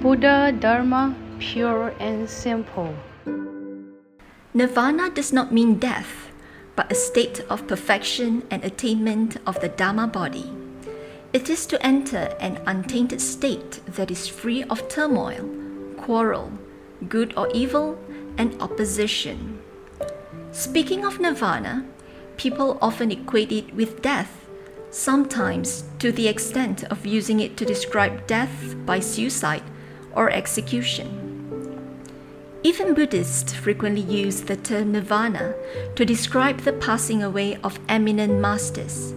Buddha Dharma, pure and simple. Nirvana does not mean death, but a state of perfection and attainment of the Dharma body. It is to enter an untainted state that is free of turmoil, quarrel, good or evil, and opposition. Speaking of nirvana, people often equate it with death, sometimes to the extent of using it to describe death by suicide or execution. Even Buddhists frequently use the term nirvana to describe the passing away of eminent masters.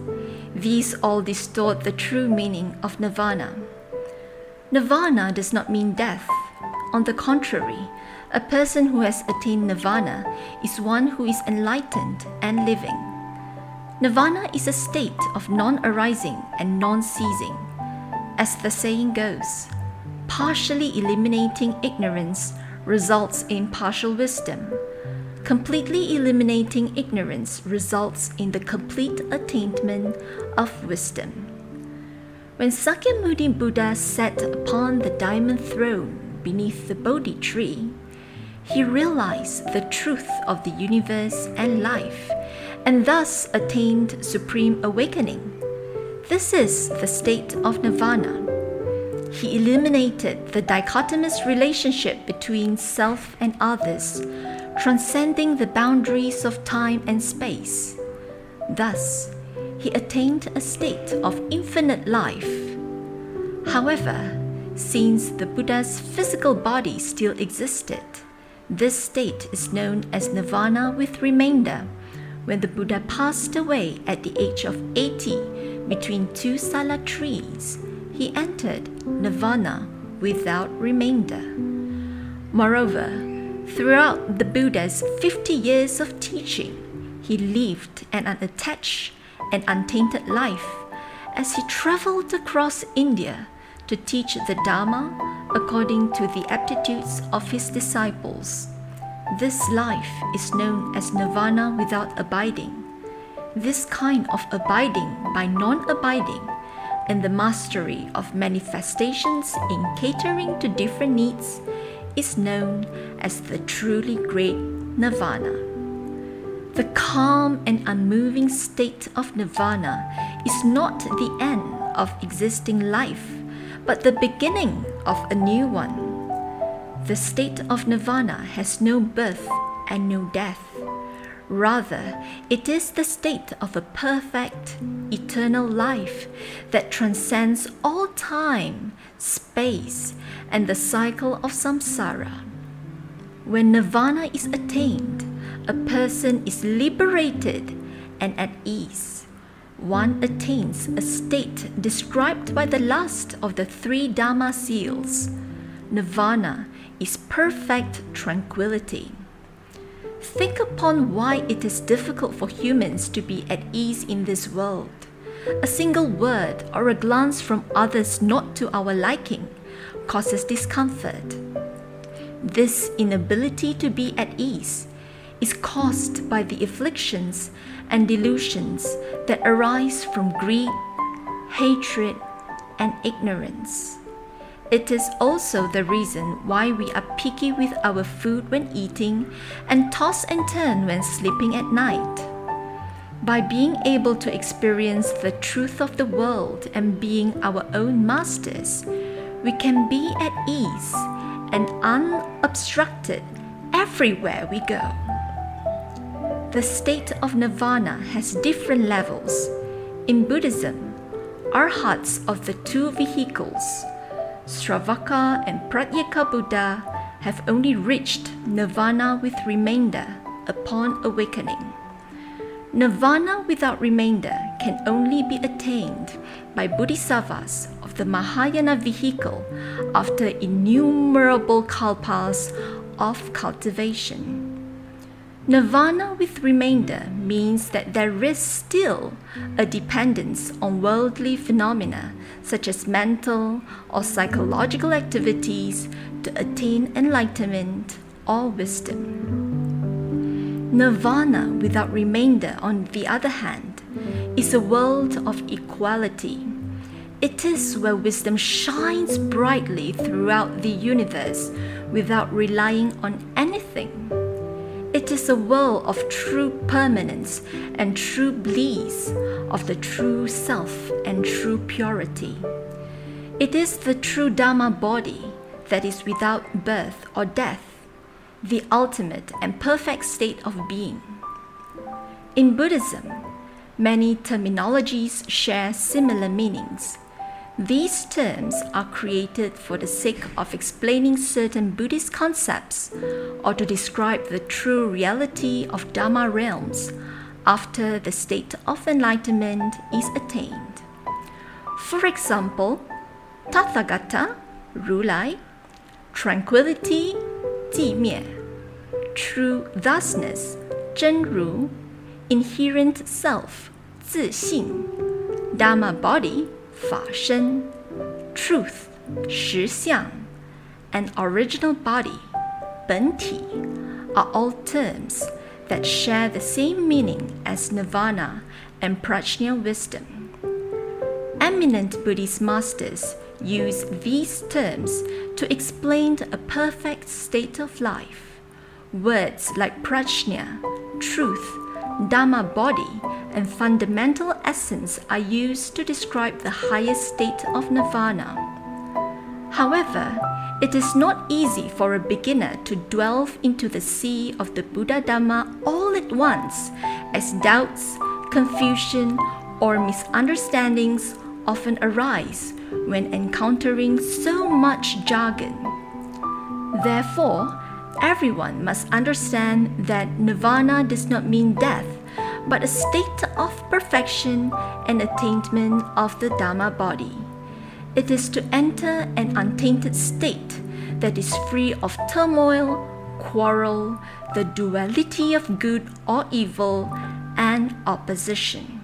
These all distort the true meaning of nirvana. Nirvana does not mean death. On the contrary, a person who has attained nirvana is one who is enlightened and living. Nirvana is a state of non arising and non ceasing. As the saying goes, partially eliminating ignorance results in partial wisdom. Completely eliminating ignorance results in the complete attainment of wisdom. When Sakyamuni Buddha sat upon the diamond throne beneath the Bodhi tree, he realized the truth of the universe and life, and thus attained supreme awakening. This is the state of nirvana. He eliminated the dichotomous relationship between self and others, transcending the boundaries of time and space. Thus, he attained a state of infinite life. However, since the Buddha's physical body still existed, this state is known as nirvana with remainder. When the Buddha passed away at the age of 80 between two sala trees, he entered nirvana without remainder. Moreover, throughout the Buddha's 50 years of teaching, he lived an unattached and untainted life as he traveled across India to teach the Dharma according to the aptitudes of his disciples. This life is known as nirvana without abiding. This kind of abiding by non abiding and the mastery of manifestations in catering to different needs is known as the truly great nirvana. The calm and unmoving state of nirvana is not the end of existing life, but the beginning of a new one. The state of nirvana has no birth and no death. Rather, it is the state of a perfect, eternal life that transcends all time, space, and the cycle of samsara. When nirvana is attained, a person is liberated and at ease. One attains a state described by the last of the three Dharma seals. Nirvana is perfect tranquility. Think upon why it is difficult for humans to be at ease in this world. A single word or a glance from others not to our liking causes discomfort. This inability to be at ease is caused by the afflictions and delusions that arise from greed, hatred, and ignorance. It is also the reason why we are picky with our food when eating and toss and turn when sleeping at night. By being able to experience the truth of the world and being our own masters, we can be at ease and unobstructed everywhere we go. The state of nirvana has different levels. In Buddhism, arhats of the two vehicles Sravaka and Pratyeka Buddha have only reached nirvana with remainder upon awakening. Nirvana without remainder can only be attained by bodhisattvas of the Mahayana vehicle after innumerable kalpas of cultivation. Nirvana with remainder means that there is still a dependence on worldly phenomena such as mental or psychological activities to attain enlightenment or wisdom. Nirvana without remainder, on the other hand, is a world of equality. It is where wisdom shines brightly throughout the universe without relying on anything. It is a world of true permanence and true bliss, of the true self and true purity. It is the true Dharma body that is without birth or death, the ultimate and perfect state of being. In Buddhism, many terminologies share similar meanings. These terms are created for the sake of explaining certain Buddhist concepts or to describe the true reality of Dharma realms after the state of enlightenment is attained. For example, Tathagata, Rulai, tranquility, 寂灭，true thusness 真如，inherent self 自性，dharma body 法身，truth 实相，an original body 本体，are all terms that share the same meaning as nirvana and prajna wisdom. Eminent Buddhist masters use these terms to explain a perfect state of life. Words like prajna, truth, Dharma body, and fundamental essence are used to describe the highest state of nirvana. However, it is not easy for a beginner to delve into the sea of the Buddha Dharma all at once, as doubts, confusion, or misunderstandings often arise when encountering so much jargon. Therefore, everyone must understand that nirvana does not mean death, but a state of perfection and attainment of the Dharma body. It is to enter an untainted state that is free of turmoil, quarrel, the duality of good or evil, and opposition.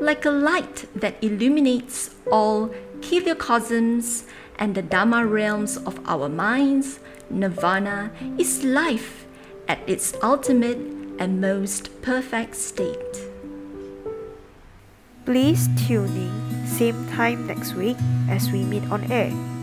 Like a light that illuminates all chiliocosms and the Dharma realms of our minds, Nirvana is life at its ultimate and most perfect state. Please tune in same time next week as we meet on air.